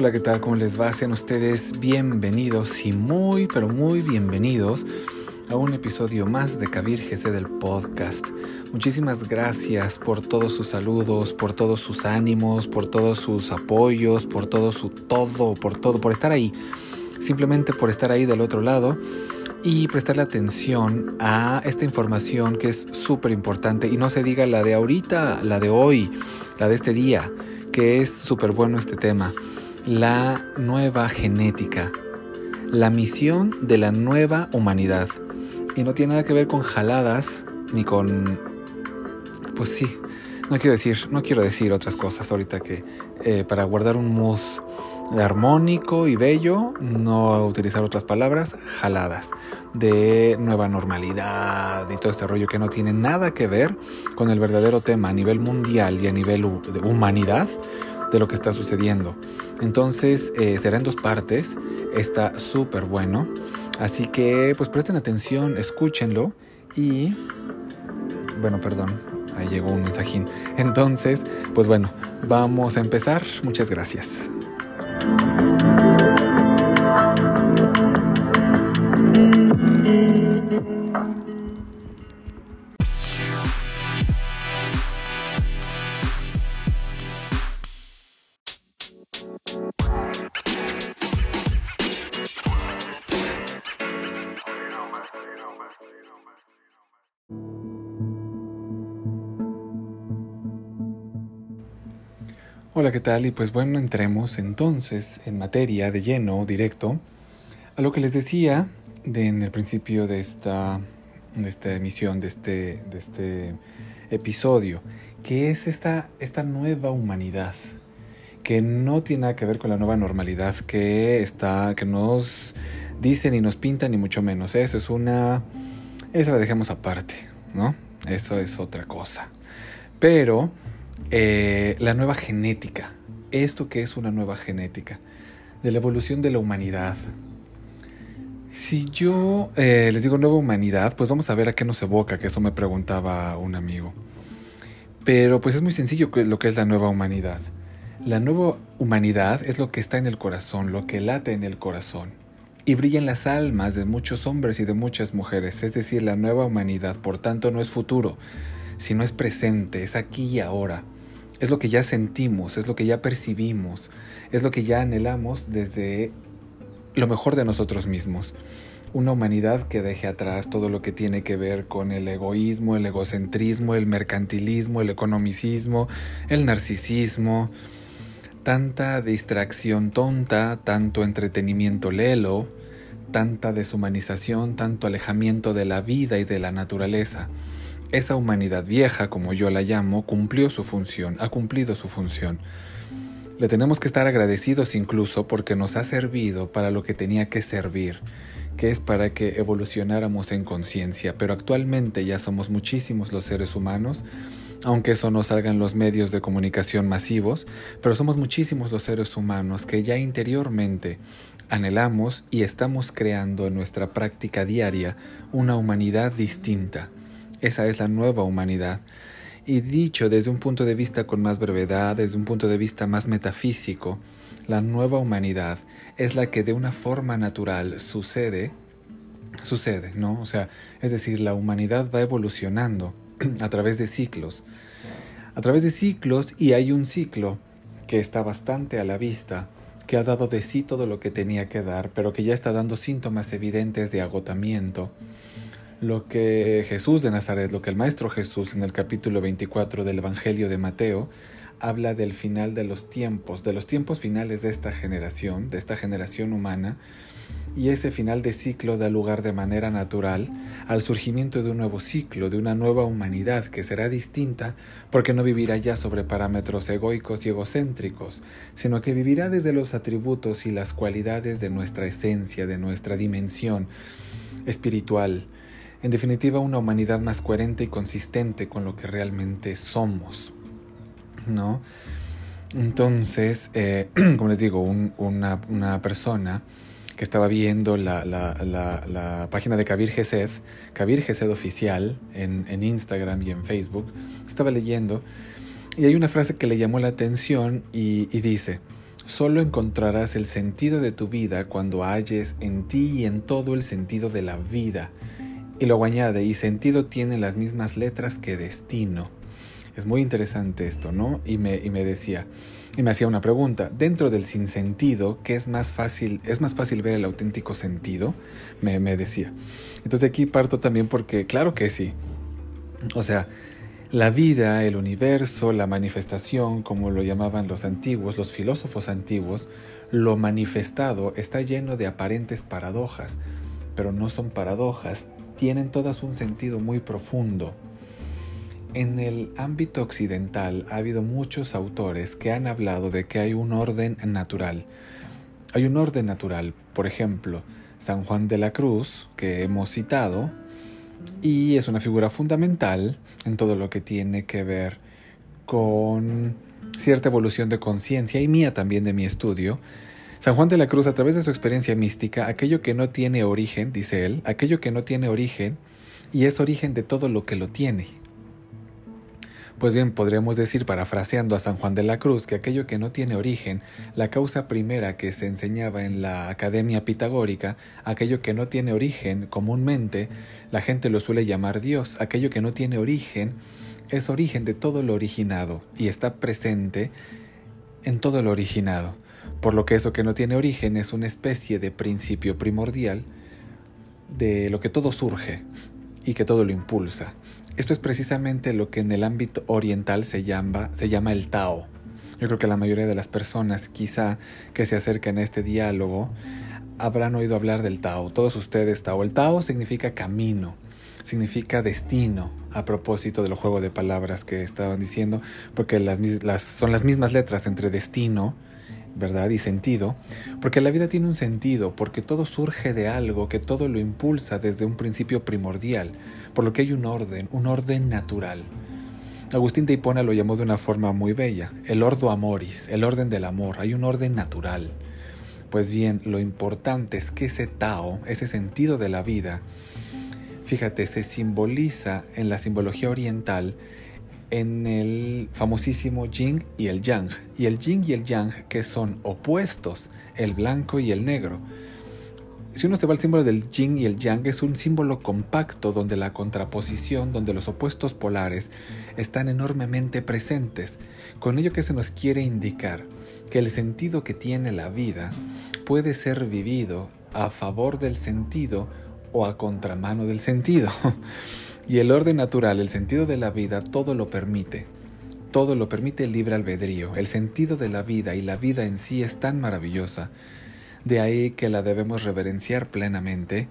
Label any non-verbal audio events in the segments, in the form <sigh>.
Hola, ¿qué tal? ¿Cómo les va? Sean ustedes bienvenidos y muy, pero muy bienvenidos a un episodio más de Kabir GC del podcast. Muchísimas gracias por todos sus saludos, por todos sus ánimos, por todos sus apoyos, por todo su todo, por todo, por estar ahí. Simplemente por estar ahí del otro lado y prestarle atención a esta información que es súper importante y no se diga la de ahorita, la de hoy, la de este día, que es súper bueno este tema, la nueva genética, la misión de la nueva humanidad. Y no tiene nada que ver con jaladas ni con... Pues sí, no quiero decir, no quiero decir otras cosas ahorita que eh, para guardar un mood armónico y bello, no utilizar otras palabras, jaladas, de nueva normalidad y todo este rollo que no tiene nada que ver con el verdadero tema a nivel mundial y a nivel de humanidad de lo que está sucediendo. Entonces eh, será en dos partes, está súper bueno, así que pues presten atención, escúchenlo y... Bueno, perdón, ahí llegó un mensajín. Entonces, pues bueno, vamos a empezar. Muchas gracias. Hola, ¿qué tal? Y pues bueno, entremos entonces en materia de lleno, directo, a lo que les decía de, en el principio de esta, de esta emisión, de este, de este episodio, que es esta, esta nueva humanidad, que no tiene nada que ver con la nueva normalidad que está, que nos dicen y nos pintan, ni mucho menos. Eso es una. Esa la dejamos aparte, ¿no? Eso es otra cosa. Pero eh, la nueva genética. ¿Esto que es una nueva genética? De la evolución de la humanidad. Si yo eh, les digo nueva humanidad, pues vamos a ver a qué nos evoca, que eso me preguntaba un amigo. Pero pues es muy sencillo lo que es la nueva humanidad. La nueva humanidad es lo que está en el corazón, lo que late en el corazón. Y brilla en las almas de muchos hombres y de muchas mujeres. Es decir, la nueva humanidad, por tanto, no es futuro, sino es presente, es aquí y ahora. Es lo que ya sentimos, es lo que ya percibimos, es lo que ya anhelamos desde lo mejor de nosotros mismos. Una humanidad que deje atrás todo lo que tiene que ver con el egoísmo, el egocentrismo, el mercantilismo, el economicismo, el narcisismo, tanta distracción tonta, tanto entretenimiento lelo, tanta deshumanización, tanto alejamiento de la vida y de la naturaleza. Esa humanidad vieja, como yo la llamo, cumplió su función, ha cumplido su función. Le tenemos que estar agradecidos incluso porque nos ha servido para lo que tenía que servir, que es para que evolucionáramos en conciencia, pero actualmente ya somos muchísimos los seres humanos, aunque eso no salga en los medios de comunicación masivos, pero somos muchísimos los seres humanos que ya interiormente anhelamos y estamos creando en nuestra práctica diaria una humanidad distinta esa es la nueva humanidad. Y dicho desde un punto de vista con más brevedad, desde un punto de vista más metafísico, la nueva humanidad es la que de una forma natural sucede, sucede, ¿no? O sea, es decir, la humanidad va evolucionando <clears throat> a través de ciclos. A través de ciclos y hay un ciclo que está bastante a la vista, que ha dado de sí todo lo que tenía que dar, pero que ya está dando síntomas evidentes de agotamiento, lo que Jesús de Nazaret, lo que el Maestro Jesús en el capítulo 24 del Evangelio de Mateo habla del final de los tiempos, de los tiempos finales de esta generación, de esta generación humana, y ese final de ciclo da lugar de manera natural al surgimiento de un nuevo ciclo, de una nueva humanidad que será distinta porque no vivirá ya sobre parámetros egoicos y egocéntricos, sino que vivirá desde los atributos y las cualidades de nuestra esencia, de nuestra dimensión espiritual, en definitiva, una humanidad más coherente y consistente con lo que realmente somos, ¿no? Entonces, eh, <clears throat> como les digo, una, persona que estaba viendo la, página de Kabir Gesed, Kabir Gesed oficial, en, Instagram y en Facebook, estaba leyendo y hay una frase que le llamó la atención y dice, Solo encontrarás el sentido de tu vida cuando halles en ti y en todo el sentido de la vida. Y luego añade, y sentido tiene las mismas letras que destino. Es muy interesante esto, ¿no? Y me, y me decía, y me hacía una pregunta, dentro del sinsentido, ¿qué es más fácil, es más fácil ver el auténtico sentido? Me, me decía. Entonces aquí parto también porque, claro que sí. O sea, la vida, el universo, la manifestación, como lo llamaban los antiguos, los filósofos antiguos, lo manifestado está lleno de aparentes paradojas, pero no son paradojas, tienen todas un sentido muy profundo. En el ámbito occidental ha habido muchos autores que han hablado de que hay un orden natural. Hay un orden natural, por ejemplo, San Juan de la Cruz, que hemos citado, y es una figura fundamental en todo lo que tiene que ver con cierta evolución de conciencia y mía también de mi estudio. San Juan de la Cruz, a través de su experiencia mística, aquello que no tiene origen, dice él, aquello que no tiene origen y es origen de todo lo que lo tiene. Pues bien, podríamos decir, parafraseando a San Juan de la Cruz, que aquello que no tiene origen, la causa primera que se enseñaba en la Academia Pitagórica, aquello que no tiene origen, comúnmente la gente lo suele llamar Dios, aquello que no tiene origen, es origen de todo lo originado y está presente en todo lo originado, por lo que eso que no tiene origen es una especie de principio primordial de lo que todo surge y que todo lo impulsa. Esto es precisamente lo que en el ámbito oriental se llama, se llama el Tao. Yo creo que la mayoría de las personas quizá que se acercan a este diálogo habrán oído hablar del Tao. Todos ustedes Tao. El Tao significa camino, significa destino, a propósito del juego de palabras que estaban diciendo, porque son las mismas letras entre destino, ¿verdad? Y sentido, porque la vida tiene un sentido, porque todo surge de algo, que todo lo impulsa desde un principio primordial por lo que hay un orden, un orden natural. Agustín de Hipona lo llamó de una forma muy bella, el ordo amoris, el orden del amor, hay un orden natural. Pues bien, lo importante es que ese Tao, ese sentido de la vida, fíjate, se simboliza en la simbología oriental en el famosísimo yin y el yang. Y el yin y el yang que son opuestos, el blanco y el negro si uno se va al símbolo del yin y el yang, es un símbolo compacto donde la contraposición, donde los opuestos polares están enormemente presentes. Con ello que se nos quiere indicar que el sentido que tiene la vida puede ser vivido a favor del sentido o a contramano del sentido. <laughs> y el orden natural, el sentido de la vida, todo lo permite. Todo lo permite el libre albedrío. El sentido de la vida y la vida en sí es tan maravillosa de ahí que la debemos reverenciar plenamente,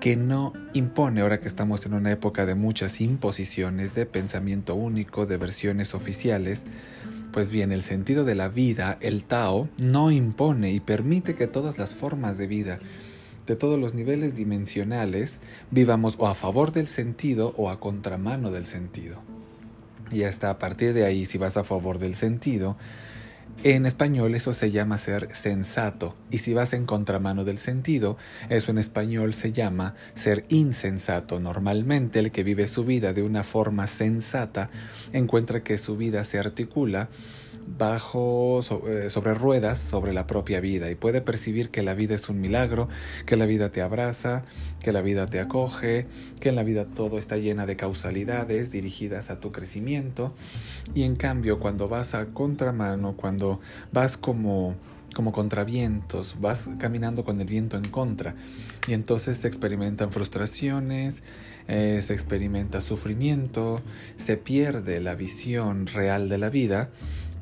que no impone, ahora que estamos en una época de muchas imposiciones, de pensamiento único, de versiones oficiales, pues bien, el sentido de la vida, el Tao, no impone y permite que todas las formas de vida, de todos los niveles dimensionales, vivamos o a favor del sentido o a contramano del sentido. Y hasta a partir de ahí, si vas a favor del sentido, en español eso se llama ser sensato y si vas en contramano del sentido, eso en español se llama ser insensato. Normalmente el que vive su vida de una forma sensata encuentra que su vida se articula bajo eh, sobre ruedas sobre la propia vida y puede percibir que la vida es un milagro, que la vida te abraza, que la vida te acoge, que en la vida todo está llena de causalidades dirigidas a tu crecimiento. Y en cambio cuando vas a contramano, cuando vas como como contravientos, vas caminando con el viento en contra y entonces se experimentan frustraciones, eh, se experimenta sufrimiento, se pierde la visión real de la vida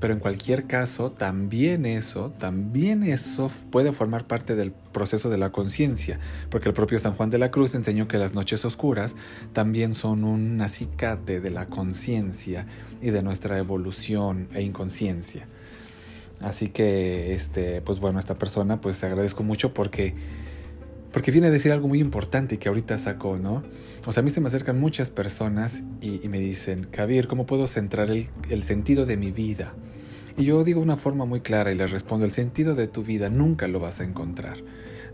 pero en cualquier caso, también eso, también eso puede formar parte del proceso de la conciencia, porque el propio San Juan de la Cruz enseñó que las noches oscuras también son un acicate de la conciencia y de nuestra evolución e inconsciencia. Así que, este, pues bueno, esta persona, pues agradezco mucho porque porque viene a decir algo muy importante que ahorita sacó, ¿no? O sea, a mí se me acercan muchas personas y, me dicen, Kabir, ¿cómo puedo centrar el sentido de mi vida? Y yo digo una forma muy clara y les respondo, el sentido de tu vida nunca lo vas a encontrar.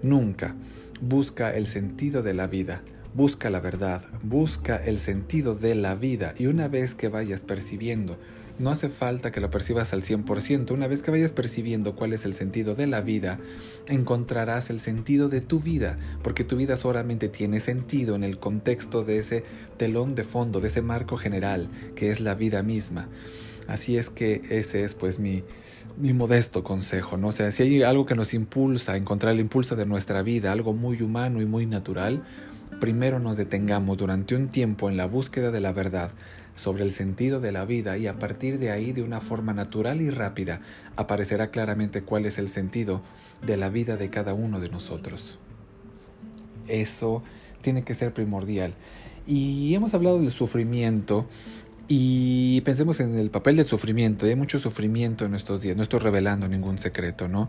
Nunca. Busca el sentido de la vida. Busca la verdad, busca el sentido de la vida y una vez que vayas percibiendo No hace falta que lo percibas al 100%. Una vez que vayas percibiendo cuál es el sentido de la vida, encontrarás el sentido de tu vida, porque tu vida solamente tiene sentido en el contexto de ese telón de fondo, de ese marco general, que es la vida misma. Así es que ese es pues mi, mi modesto consejo, ¿no? O sea, si hay algo que nos impulsa a encontrar el impulso de nuestra vida, algo muy humano y muy natural, primero nos detengamos durante un tiempo en la búsqueda de la verdad sobre el sentido de la vida y a partir de ahí de una forma natural y rápida aparecerá claramente cuál es el sentido de la vida de cada uno de nosotros. Eso tiene que ser primordial. Y hemos hablado del sufrimiento y pensemos en el papel del sufrimiento. Hay mucho sufrimiento en estos días. No estoy revelando ningún secreto, ¿no?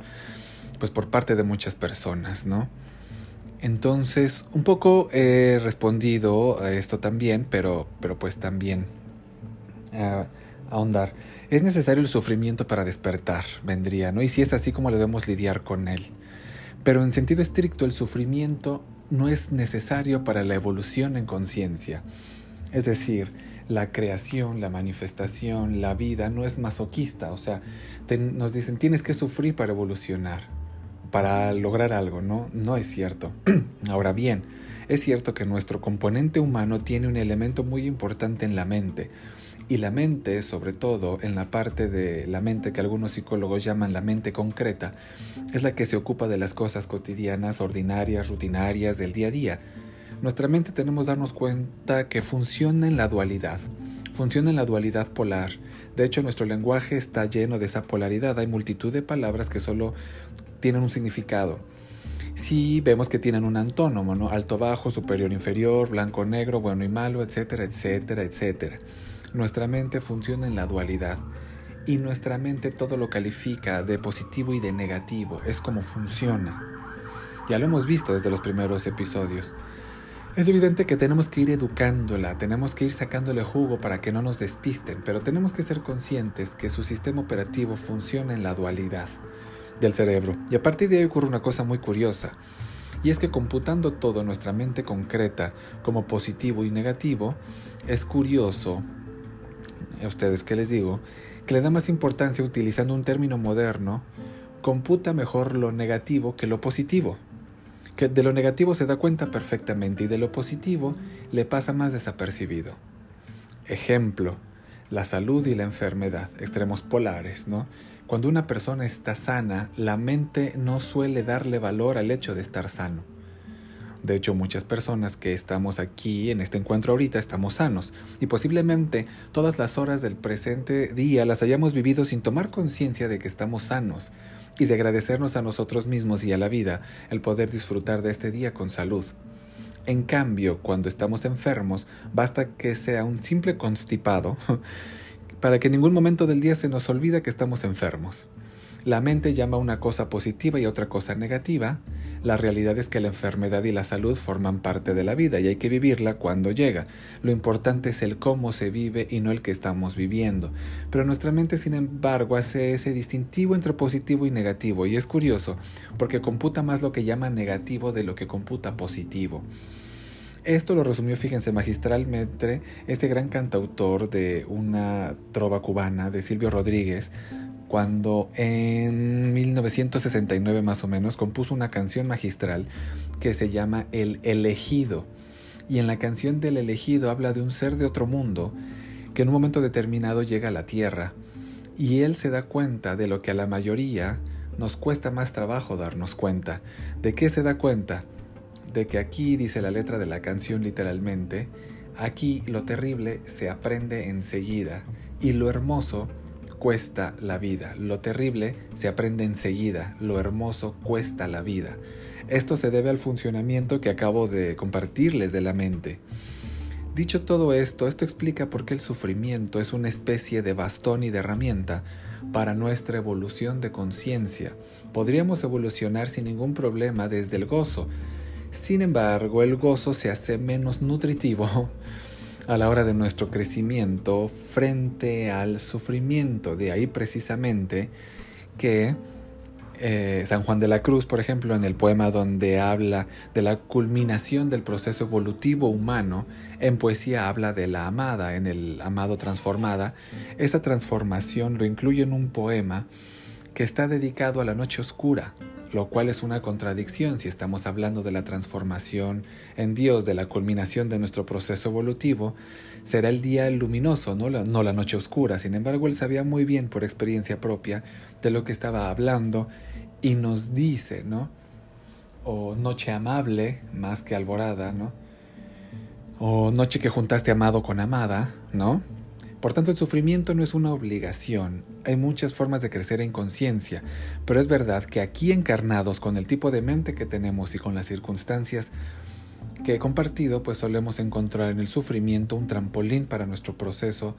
Pues por parte de muchas personas, ¿no? Entonces, un poco he respondido a esto también, pero, pero pues también ahondar. Es necesario el sufrimiento para despertar, vendría, ¿no? Y si es así como debemos lidiar con él. Pero en sentido estricto, el sufrimiento no es necesario para la evolución en conciencia. Es decir, la creación, la manifestación, la vida no es masoquista. O sea, nos dicen tienes que sufrir para evolucionar para lograr algo, ¿no? No es cierto. <clears throat> Ahora bien, es cierto que nuestro componente humano tiene un elemento muy importante en la mente. Y la mente, sobre todo en la parte de la mente que algunos psicólogos llaman la mente concreta, es la que se ocupa de las cosas cotidianas, ordinarias, rutinarias del día a día. Nuestra mente tenemos que darnos cuenta que funciona en la dualidad, funciona en la dualidad polar. De hecho, nuestro lenguaje está lleno de esa polaridad. Hay multitud de palabras que solo tienen un significado. Si vemos que tienen un antónomo, ¿no? Alto, bajo, superior, inferior, blanco, negro, bueno y malo, etcétera, etcétera, etcétera. Nuestra mente funciona en la dualidad y nuestra mente todo lo califica de positivo y de negativo. Es como funciona. Ya lo hemos visto desde los primeros episodios. Es evidente que tenemos que ir educándola, tenemos que ir sacándole jugo para que no nos despisten, pero tenemos que ser conscientes que su sistema operativo funciona en la dualidad del cerebro. Y a partir de ahí ocurre una cosa muy curiosa. Y es que computando todo nuestra mente concreta como positivo y negativo, es curioso, a ustedes que les digo, que le da más importancia utilizando un término moderno, computa mejor lo negativo que lo positivo. Que de lo negativo se da cuenta perfectamente y de lo positivo le pasa más desapercibido. Ejemplo, la salud y la enfermedad, extremos polares, ¿no? Cuando una persona está sana, la mente no suele darle valor al hecho de estar sano. De hecho, muchas personas que estamos aquí en este encuentro ahorita estamos sanos y posiblemente todas las horas del presente día las hayamos vivido sin tomar conciencia de que estamos sanos y de agradecernos a nosotros mismos y a la vida el poder disfrutar de este día con salud. En cambio, cuando estamos enfermos, basta que sea un simple constipado <laughs> para que en ningún momento del día se nos olvida que estamos enfermos. La mente llama una cosa positiva y otra cosa negativa. La realidad es que la enfermedad y la salud forman parte de la vida y hay que vivirla cuando llega. Lo importante es el cómo se vive y no el que estamos viviendo. Pero nuestra mente, sin embargo, hace ese distintivo entre positivo y negativo y es curioso porque computa más lo que llama negativo de lo que computa positivo. Esto lo resumió, fíjense, magistralmente este gran cantautor de una trova cubana de Silvio Rodríguez, cuando en 1969 más o menos compuso una canción magistral que se llama El elegido. Y en la canción del elegido habla de un ser de otro mundo que en un momento determinado llega a la Tierra y él se da cuenta de lo que a la mayoría nos cuesta más trabajo darnos cuenta. ¿De qué se da cuenta? de que aquí dice la letra de la canción literalmente, aquí lo terrible se aprende enseguida y lo hermoso cuesta la vida. Lo terrible se aprende enseguida, lo hermoso cuesta la vida. Esto se debe al funcionamiento que acabo de compartirles de la mente. Dicho todo esto, esto explica por qué el sufrimiento es una especie de bastón y de herramienta para nuestra evolución de conciencia. Podríamos evolucionar sin ningún problema desde el gozo, sin embargo, el gozo se hace menos nutritivo a la hora de nuestro crecimiento frente al sufrimiento. De ahí precisamente que eh, San Juan de la Cruz, por ejemplo, en el poema donde habla de la culminación del proceso evolutivo humano, en poesía habla de la amada, en el amado transformada. Esta transformación lo incluye en un poema que está dedicado a la noche oscura, lo cual es una contradicción si estamos hablando de la transformación en Dios, de la culminación de nuestro proceso evolutivo, será el día luminoso, no la, no la noche oscura. Sin embargo, él sabía muy bien por experiencia propia de lo que estaba hablando y nos dice, ¿no? O noche amable más que alborada, ¿no? O noche que juntaste amado con amada, ¿no? Por tanto, el sufrimiento no es una obligación. Hay muchas formas de crecer en conciencia, pero es verdad que aquí encarnados con el tipo de mente que tenemos y con las circunstancias que he compartido, pues solemos encontrar en el sufrimiento un trampolín para nuestro proceso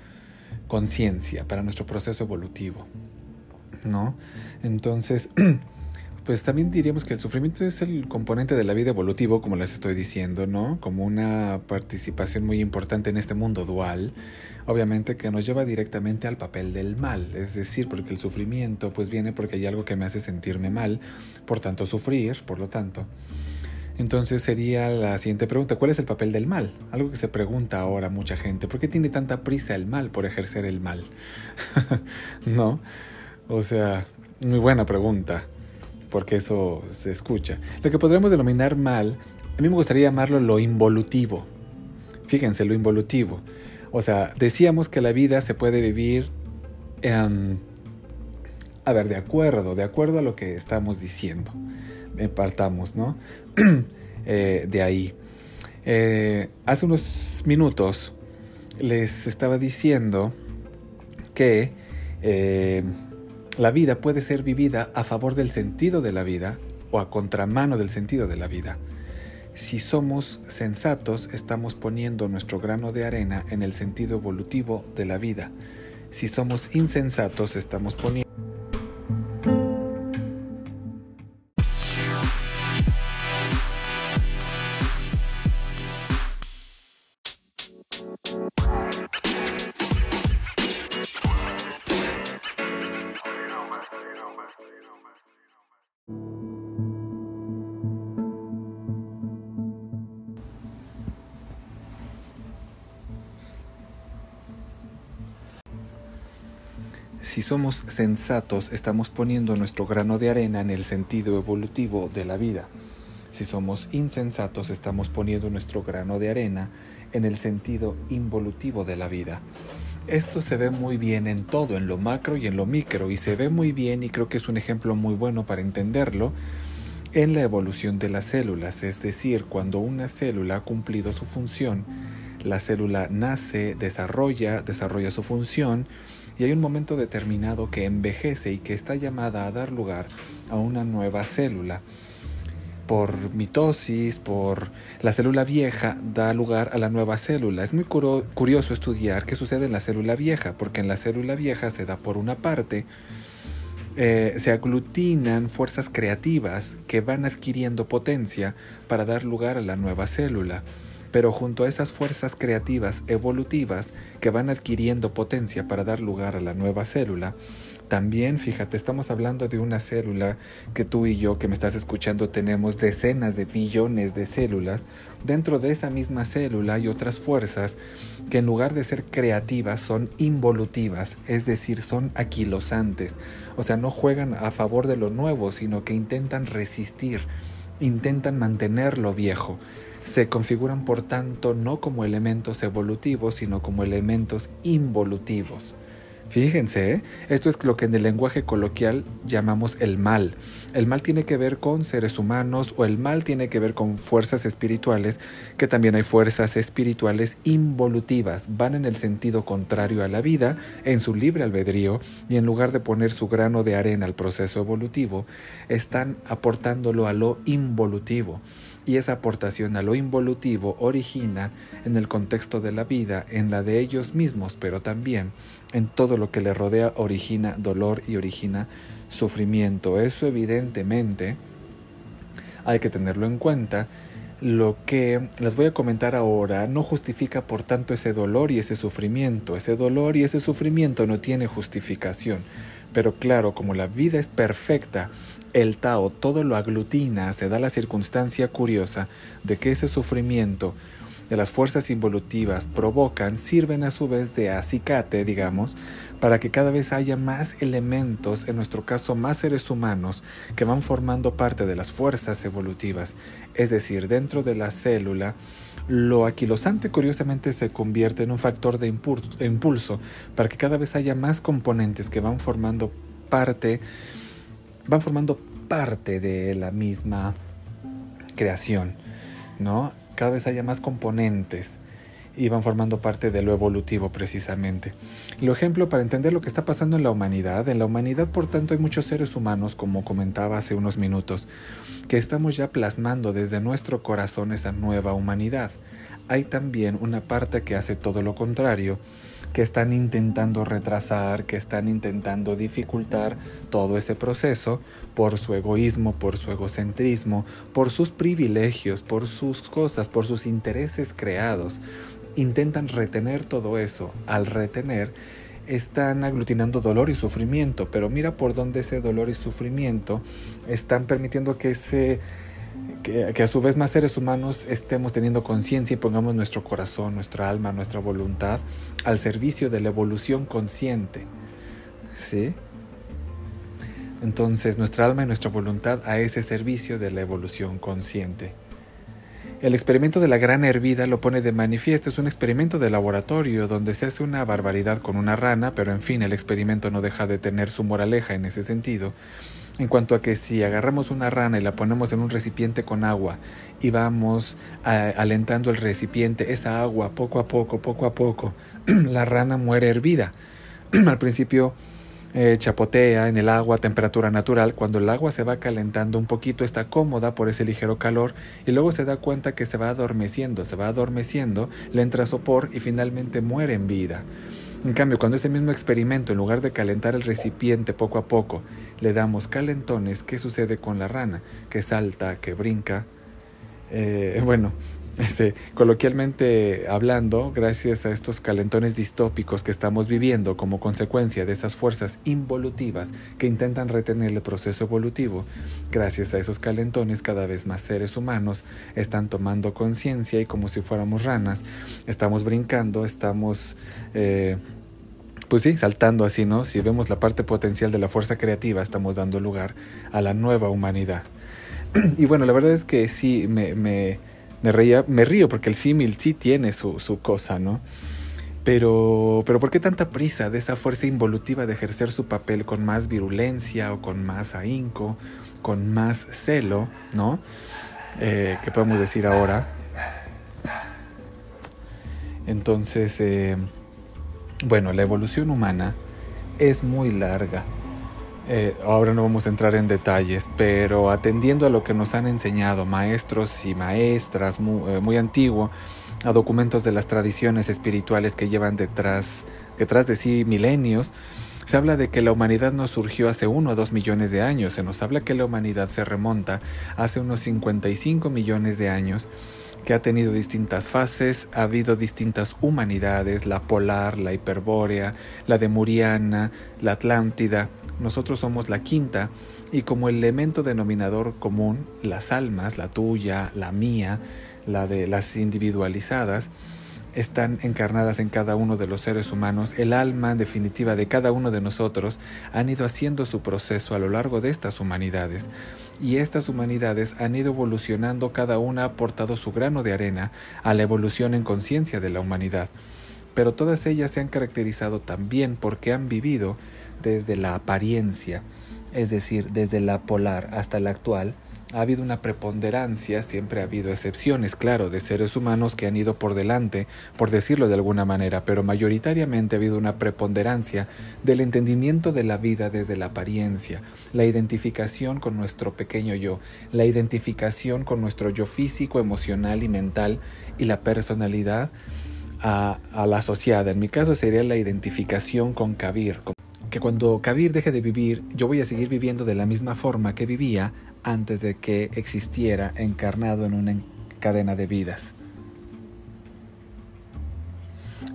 conciencia, para nuestro proceso evolutivo. ¿No? Entonces, <clears throat> pues también diríamos que el sufrimiento es el componente de la vida evolutivo, como les estoy diciendo, ¿no? Como una participación muy importante en este mundo dual obviamente que nos lleva directamente al papel del mal, es decir, porque el sufrimiento pues viene porque hay algo que me hace sentirme mal, por tanto sufrir, por lo tanto. Entonces sería la siguiente pregunta, ¿cuál es el papel del mal? Algo que se pregunta ahora mucha gente, ¿por qué tiene tanta prisa el mal por ejercer el mal? <laughs> ¿No? O sea, muy buena pregunta, porque eso se escucha. Lo que podríamos denominar mal, a mí me gustaría llamarlo lo involutivo. Fíjense, lo involutivo. O sea, decíamos que la vida se puede vivir, a ver, de acuerdo, de acuerdo a lo que estamos diciendo. Me partamos, ¿no? <clears throat> Eh, de ahí. Eh, hace unos minutos les estaba diciendo que eh, la vida puede ser vivida a favor del sentido de la vida o a contramano del sentido de la vida. Si somos sensatos, estamos poniendo nuestro grano de arena en el sentido evolutivo de la vida. Si somos insensatos, estamos poniendo... somos sensatos, estamos poniendo nuestro grano de arena en el sentido evolutivo de la vida. Si somos insensatos, estamos poniendo nuestro grano de arena en el sentido involutivo de la vida. Esto se ve muy bien en todo, en lo macro y en lo micro, y se ve muy bien, y creo que es un ejemplo muy bueno para entenderlo, en la evolución de las células, es decir, cuando una célula ha cumplido su función, la célula nace, desarrolla, desarrolla su función, y hay un momento determinado que envejece y que está llamada a dar lugar a una nueva célula. Por mitosis, por la célula vieja, da lugar a la nueva célula. Es muy curioso estudiar qué sucede en la célula vieja, porque en la célula vieja se da por una parte, eh, se aglutinan fuerzas creativas que van adquiriendo potencia para dar lugar a la nueva célula pero junto a esas fuerzas creativas evolutivas que van adquiriendo potencia para dar lugar a la nueva célula, también, fíjate, estamos hablando de una célula que tú y yo que me estás escuchando tenemos decenas de billones de células. Dentro de esa misma célula hay otras fuerzas que en lugar de ser creativas son involutivas, es decir, son aquilosantes. O sea, no juegan a favor de lo nuevo, sino que intentan resistir, intentan mantener lo viejo se configuran por tanto no como elementos evolutivos, sino como elementos involutivos. Fíjense, ¿eh? esto es lo que en el lenguaje coloquial llamamos el mal. El mal tiene que ver con seres humanos o el mal tiene que ver con fuerzas espirituales, que también hay fuerzas espirituales involutivas, van en el sentido contrario a la vida, en su libre albedrío, y en lugar de poner su grano de arena al proceso evolutivo, están aportándolo a lo involutivo y esa aportación a lo involutivo origina en el contexto de la vida, en la de ellos mismos, pero también en todo lo que le rodea origina dolor y origina sufrimiento. Eso evidentemente hay que tenerlo en cuenta. Lo que les voy a comentar ahora no justifica por tanto ese dolor y ese sufrimiento. Ese dolor y ese sufrimiento no tiene justificación. Pero claro, como la vida es perfecta el Tao todo lo aglutina, se da la circunstancia curiosa de que ese sufrimiento de las fuerzas involutivas provocan, sirven a su vez de acicate, digamos, para que cada vez haya más elementos, en nuestro caso más seres humanos, que van formando parte de las fuerzas evolutivas. Es decir, dentro de la célula, lo aquilosante curiosamente se convierte en un factor de impulso para que cada vez haya más componentes que van formando parte, van formando parte de la misma creación, ¿no? Cada vez haya más componentes y van formando parte de lo evolutivo precisamente. Lo ejemplo para entender lo que está pasando en la humanidad. En la humanidad, por tanto, hay muchos seres humanos, como comentaba hace unos minutos, que estamos ya plasmando desde nuestro corazón esa nueva humanidad. Hay también una parte que hace todo lo contrario, que están intentando retrasar, que están intentando dificultar todo ese proceso por su egoísmo, por su egocentrismo, por sus privilegios, por sus cosas, por sus intereses creados intentan retener todo eso. Al retener, están aglutinando dolor y sufrimiento, pero mira por dónde ese dolor y sufrimiento están permitiendo que ese que, a su vez más seres humanos estemos teniendo conciencia y pongamos nuestro corazón, nuestra alma, nuestra voluntad al servicio de la evolución consciente. ¿Sí? Entonces nuestra alma y nuestra voluntad a ese servicio de la evolución consciente. El experimento de la gran hervida lo pone de manifiesto. Es un experimento de laboratorio donde se hace una barbaridad con una rana, pero en fin, el experimento no deja de tener su moraleja en ese sentido. En cuanto a que si agarramos una rana y la ponemos en un recipiente con agua y vamos alentando el recipiente, esa agua poco a poco, poco a poco, <clears throat> la rana muere hervida. <clears throat> Al principio eh, chapotea en el agua a temperatura natural, cuando el agua se va calentando un poquito está cómoda por ese ligero calor y luego se da cuenta que se va adormeciendo, se va adormeciendo, le entra sopor y finalmente muere en vida. En cambio, cuando ese mismo experimento, en lugar de calentar el recipiente poco a poco, le damos calentones, ¿qué sucede con la rana? Que salta, que brinca. Eh, <laughs> bueno, este, coloquialmente hablando, gracias a estos calentones distópicos que estamos viviendo como consecuencia de esas fuerzas involutivas que intentan retener el proceso evolutivo, gracias a esos calentones cada vez más seres humanos están tomando conciencia y como si fuéramos ranas, estamos brincando, estamos... Eh, pues sí, saltando así, ¿no? Si vemos la parte potencial de la fuerza creativa, estamos dando lugar a la nueva humanidad. <clears throat> Y bueno, la verdad es que sí, me, me me, reía, me río porque el símil sí tiene su, su cosa, ¿no? Pero, pero ¿por qué tanta prisa de esa fuerza involutiva de ejercer su papel con más virulencia o con más ahínco, con más celo, ¿no? Eh, ¿Qué podemos decir ahora? Entonces, eh, bueno, la evolución humana es muy larga. Eh, ahora no vamos a entrar en detalles, pero atendiendo a lo que nos han enseñado maestros y maestras muy, eh, muy antiguos, a documentos de las tradiciones espirituales que llevan detrás, detrás de sí milenios, se habla de que la humanidad no surgió hace uno o dos millones de años, se nos habla que la humanidad se remonta hace unos 55 millones de años que ha tenido distintas fases, ha habido distintas humanidades, la polar, la hiperbórea, la demuriana, la atlántida, nosotros somos la quinta y como elemento denominador común, las almas, la tuya, la mía, la de las individualizadas, están encarnadas en cada uno de los seres humanos, el alma definitiva de cada uno de nosotros han ido haciendo su proceso a lo largo de estas humanidades y estas humanidades han ido evolucionando, cada una ha aportado su grano de arena a la evolución en conciencia de la humanidad. Pero todas ellas se han caracterizado también porque han vivido desde la apariencia, es decir, desde la polar hasta la actual, ha habido una preponderancia, siempre ha habido excepciones, claro, de seres humanos que han ido por delante, por decirlo de alguna manera, pero mayoritariamente ha habido una preponderancia del entendimiento de la vida desde la apariencia, la identificación con nuestro pequeño yo, la identificación con nuestro yo físico, emocional y mental y la personalidad a, la asociada. En mi caso sería la identificación con Kabir, que cuando Kabir deje de vivir, yo voy a seguir viviendo de la misma forma que vivía antes de que existiera encarnado en una cadena de vidas.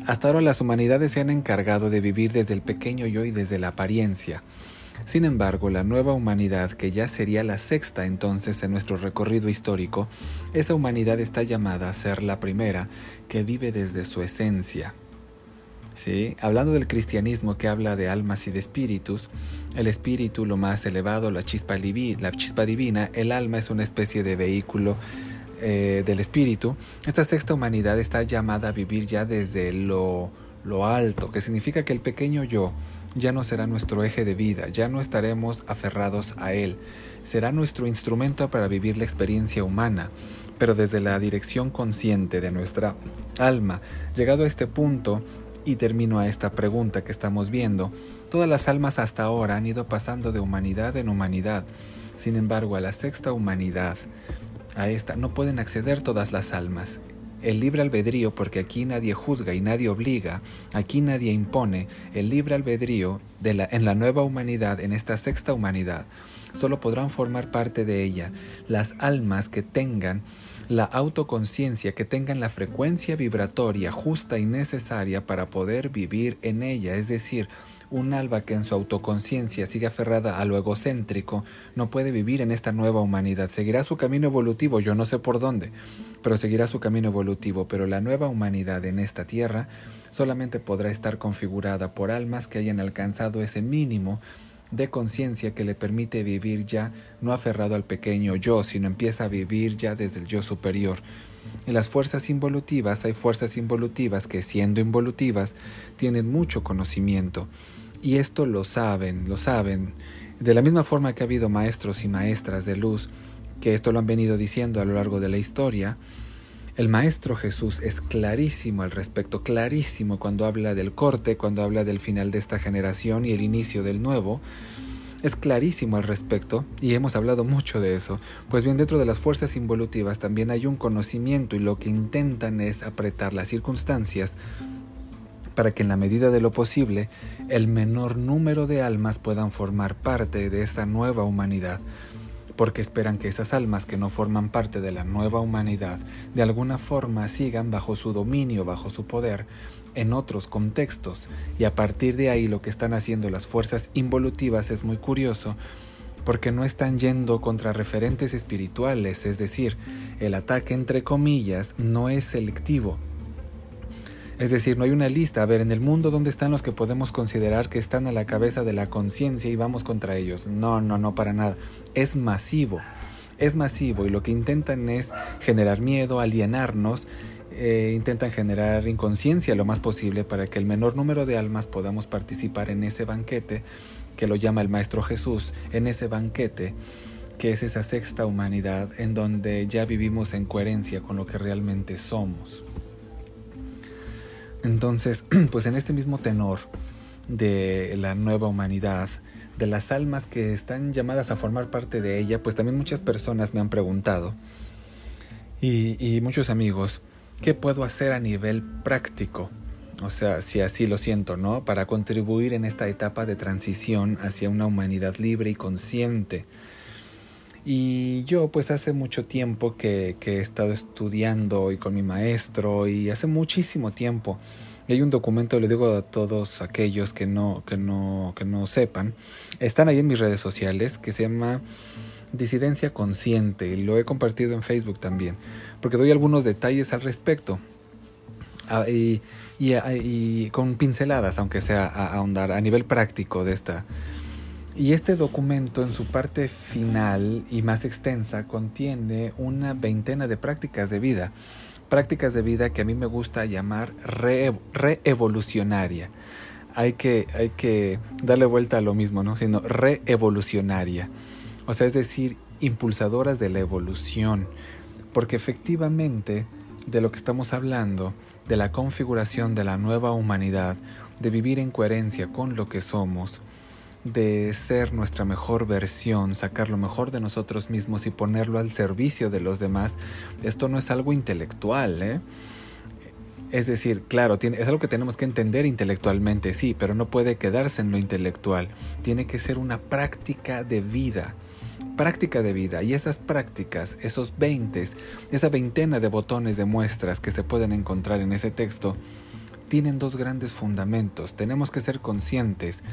Hasta ahora las humanidades se han encargado de vivir desde el pequeño yo y desde la apariencia. Sin embargo, la nueva humanidad, que ya sería la sexta entonces en nuestro recorrido histórico, esa humanidad está llamada a ser la primera que vive desde su esencia. ¿Sí? Hablando del cristianismo que habla de almas y de espíritus, el espíritu, lo más elevado, la chispa, la chispa divina, el alma es una especie de vehículo eh, del espíritu. Esta sexta humanidad está llamada a vivir ya desde lo, lo alto, que significa que el pequeño yo, ya no será nuestro eje de vida, ya no estaremos aferrados a Él, será nuestro instrumento para vivir la experiencia humana, pero desde la dirección consciente de nuestra alma. Llegado a este punto, y termino a esta pregunta que estamos viendo, todas las almas hasta ahora han ido pasando de humanidad en humanidad, sin embargo a la sexta humanidad, a esta no pueden acceder todas las almas, el libre albedrío, porque aquí nadie juzga y nadie obliga, aquí nadie impone, el libre albedrío en la nueva humanidad, en esta sexta humanidad, solo podrán formar parte de ella. Las almas que tengan la autoconciencia, que tengan la frecuencia vibratoria justa y necesaria para poder vivir en ella, es decir, un alma que en su autoconciencia sigue aferrada a lo egocéntrico no puede vivir en esta nueva humanidad. Seguirá su camino evolutivo, yo no sé por dónde, pero seguirá su camino evolutivo. Pero la nueva humanidad en esta tierra solamente podrá estar configurada por almas que hayan alcanzado ese mínimo de conciencia que le permite vivir ya no aferrado al pequeño yo, sino empieza a vivir ya desde el yo superior. En las fuerzas involutivas hay fuerzas involutivas que siendo involutivas tienen mucho conocimiento y esto lo saben, lo saben, de la misma forma que ha habido maestros y maestras de luz que esto lo han venido diciendo a lo largo de la historia, el Maestro Jesús es clarísimo al respecto, clarísimo cuando habla del corte, cuando habla del final de esta generación y el inicio del nuevo, es clarísimo al respecto y hemos hablado mucho de eso. Pues bien, dentro de las fuerzas involutivas también hay un conocimiento y lo que intentan es apretar las circunstancias para que en la medida de lo posible el menor número de almas puedan formar parte de esta nueva humanidad, porque esperan que esas almas que no forman parte de la nueva humanidad de alguna forma sigan bajo su dominio, bajo su poder, en otros contextos, y a partir de ahí lo que están haciendo las fuerzas involutivas es muy curioso, porque no están yendo contra referentes espirituales, es decir, el ataque entre comillas no es selectivo, es decir, no hay una lista. A ver, en el mundo, ¿dónde están los que podemos considerar que están a la cabeza de la conciencia y vamos contra ellos? No, no, no, para nada. Es masivo. Es masivo y lo que intentan es generar miedo, alienarnos, eh, intentan generar inconsciencia lo más posible para que el menor número de almas podamos participar en ese banquete que lo llama el Maestro Jesús, en ese banquete que es esa sexta humanidad en donde ya vivimos en coherencia con lo que realmente somos. Entonces, <clears throat> pues en este mismo tenor de la nueva humanidad, de las almas que están llamadas a formar parte de ella, pues también muchas personas me han preguntado, y, muchos amigos, ¿qué puedo hacer a nivel práctico? O sea, si así lo siento, ¿no? Para contribuir en esta etapa de transición hacia una humanidad libre y consciente. Y yo pues hace mucho tiempo que, he estado estudiando y con mi maestro y hace muchísimo tiempo. Y hay un documento, le digo a todos aquellos que no, que no, que no sepan, están ahí en mis redes sociales, que se llama Disidencia Consciente, y lo he compartido en Facebook también, porque doy algunos detalles al respecto. Ah, y, y, con pinceladas, aunque sea a ahondar a nivel práctico de esta, y este documento en su parte final y más extensa contiene una veintena de prácticas de vida, prácticas de vida que a mí me gusta llamar reevolucionaria. Hay que, hay que darle vuelta a lo mismo, ¿no? Sino reevolucionaria. O sea, es decir, impulsadoras de la evolución. Porque efectivamente de lo que estamos hablando, de la configuración de la nueva humanidad, de vivir en coherencia con lo que somos, de ser nuestra mejor versión, sacar lo mejor de nosotros mismos y ponerlo al servicio de los demás, esto no es algo intelectual, ¿eh? Es decir, claro, es algo que tenemos que entender intelectualmente, sí, pero no puede quedarse en lo intelectual. Tiene que ser una práctica de vida. Práctica de vida. Y esas prácticas, esos veintes, esa veintena de botones de muestras que se pueden encontrar en ese texto, tienen dos grandes fundamentos. Tenemos que ser conscientes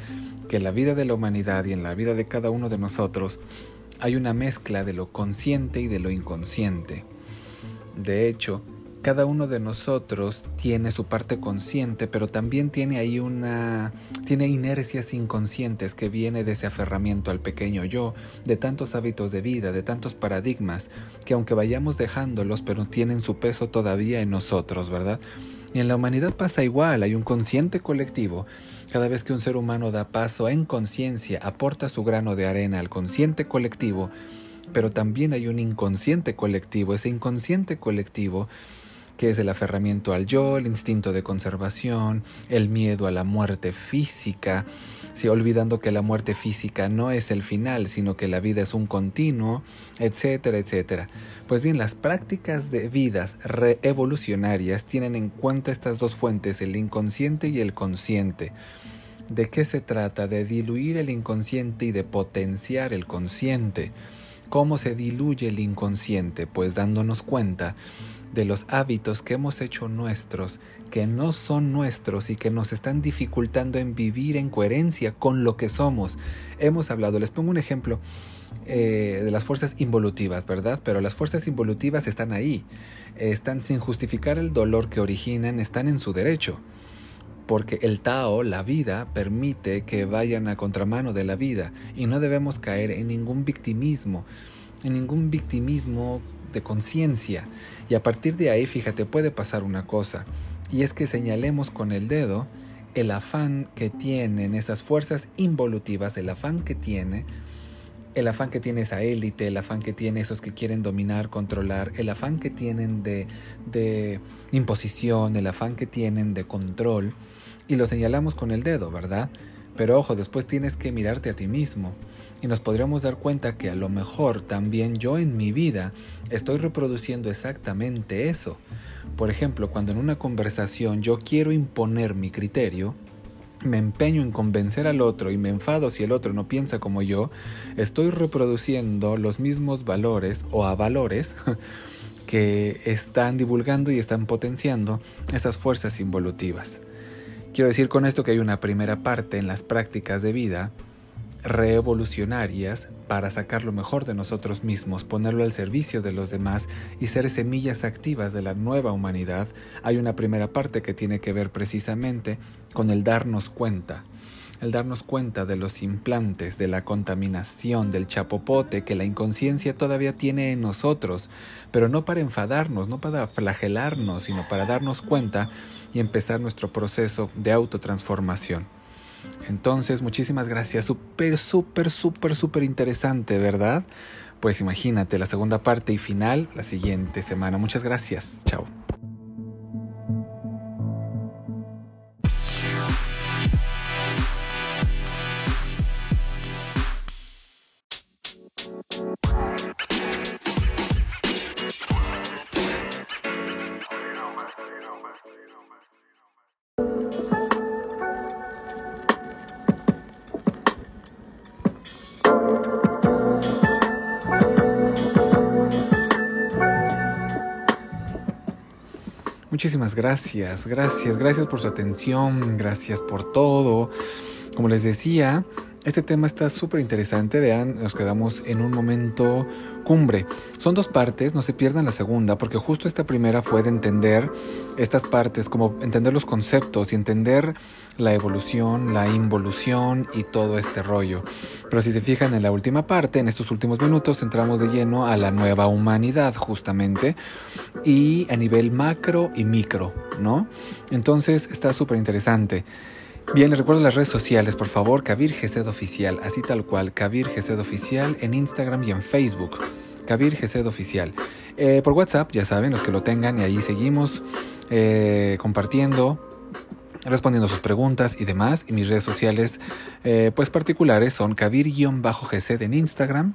que en la vida de la humanidad y en la vida de cada uno de nosotros hay una mezcla de lo consciente y de lo inconsciente. De hecho, cada uno de nosotros tiene su parte consciente, pero también tiene ahí una tiene inercias inconscientes que viene de ese aferramiento al pequeño yo, de tantos hábitos de vida, de tantos paradigmas que aunque vayamos dejándolos, pero tienen su peso todavía en nosotros, ¿verdad? Y en la humanidad pasa igual, hay un consciente colectivo. Cada vez que un ser humano da paso en conciencia, aporta su grano de arena al consciente colectivo, pero también hay un inconsciente colectivo. Ese inconsciente colectivo que es el aferramiento al yo, el instinto de conservación, el miedo a la muerte física, si olvidando que la muerte física no es el final, sino que la vida es un continuo, etcétera, etcétera. Pues bien, las prácticas de vidas reevolucionarias tienen en cuenta estas dos fuentes, el inconsciente y el consciente. ¿De qué se trata? De diluir el inconsciente y de potenciar el consciente. ¿Cómo se diluye el inconsciente? Pues dándonos cuenta de los hábitos que hemos hecho nuestros, que no son nuestros y que nos están dificultando en vivir en coherencia con lo que somos. Hemos hablado, les pongo un ejemplo eh, de las fuerzas involutivas, ¿verdad? Pero las fuerzas involutivas están ahí, están sin justificar el dolor que originan, están en su derecho. Porque el Tao, la vida, permite que vayan a contramano de la vida y no debemos caer en ningún victimismo, en ningún victimismo conciencia. Y a partir de ahí, fíjate, puede pasar una cosa, y es que señalemos con el dedo el afán que tienen esas fuerzas involutivas, el afán que tiene, el afán que tiene esa élite, el afán que tiene esos que quieren dominar, controlar, el afán que tienen de, de imposición, el afán que tienen de control, y lo señalamos con el dedo, ¿verdad? Pero ojo, después tienes que mirarte a ti mismo y nos podríamos dar cuenta que a lo mejor también yo en mi vida estoy reproduciendo exactamente eso. Por ejemplo, cuando en una conversación yo quiero imponer mi criterio, me empeño en convencer al otro y me enfado si el otro no piensa como yo, estoy reproduciendo los mismos valores o avalores <laughs> que están divulgando y están potenciando esas fuerzas involutivas. Quiero decir con esto que hay una primera parte en las prácticas de vida revolucionarias para sacar lo mejor de nosotros mismos, ponerlo al servicio de los demás y ser semillas activas de la nueva humanidad, hay una primera parte que tiene que ver precisamente con el darnos cuenta, el darnos cuenta de los implantes, de la contaminación, del chapopote que la inconsciencia todavía tiene en nosotros, pero no para enfadarnos, no para flagelarnos, sino para darnos cuenta y empezar nuestro proceso de autotransformación. Entonces, muchísimas gracias. Súper, súper, súper, súper interesante, ¿verdad? Pues imagínate la segunda parte y final la siguiente semana. Muchas gracias. Chao. Muchísimas gracias, gracias, gracias por su atención, gracias por todo. Como les decía, este tema está súper interesante, vean, nos quedamos en un momento cumbre. Son dos partes, no se pierdan la segunda, porque justo esta primera fue de entender estas partes, como entender los conceptos y entender la evolución, la involución y todo este rollo. Pero si se fijan en la última parte, en estos últimos minutos, entramos de lleno a la nueva humanidad, justamente, y a nivel macro y micro, ¿no? Entonces está súper interesante. Bien, les recuerdo las redes sociales, por favor, Kabir Gesed Oficial, así tal cual, Kabir Gesed Oficial en Instagram y en Facebook. Kabir Gesed Oficial. Eh, por WhatsApp, ya saben, los que lo tengan, y ahí seguimos eh, compartiendo, respondiendo sus preguntas y demás. Y mis redes sociales, eh, pues particulares, son Kabir-Gesed en Instagram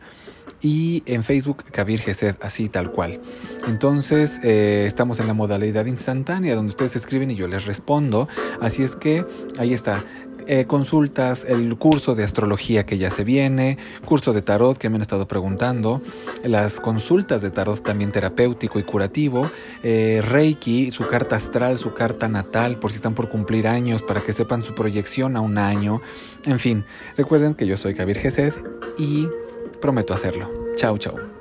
y en Facebook Kabir Gesed, así tal cual. Entonces, eh, estamos en la modalidad instantánea donde ustedes escriben y yo les respondo. Así es que ahí está. eh, consultas, el curso de astrología que ya se viene, curso de tarot que me han estado preguntando, las consultas de tarot también terapéutico y curativo, eh, Reiki, su carta astral, su carta natal, por si están por cumplir años, para que sepan su proyección a un año. En fin, recuerden que yo soy Kabir Gesed y prometo hacerlo. Chao, chao.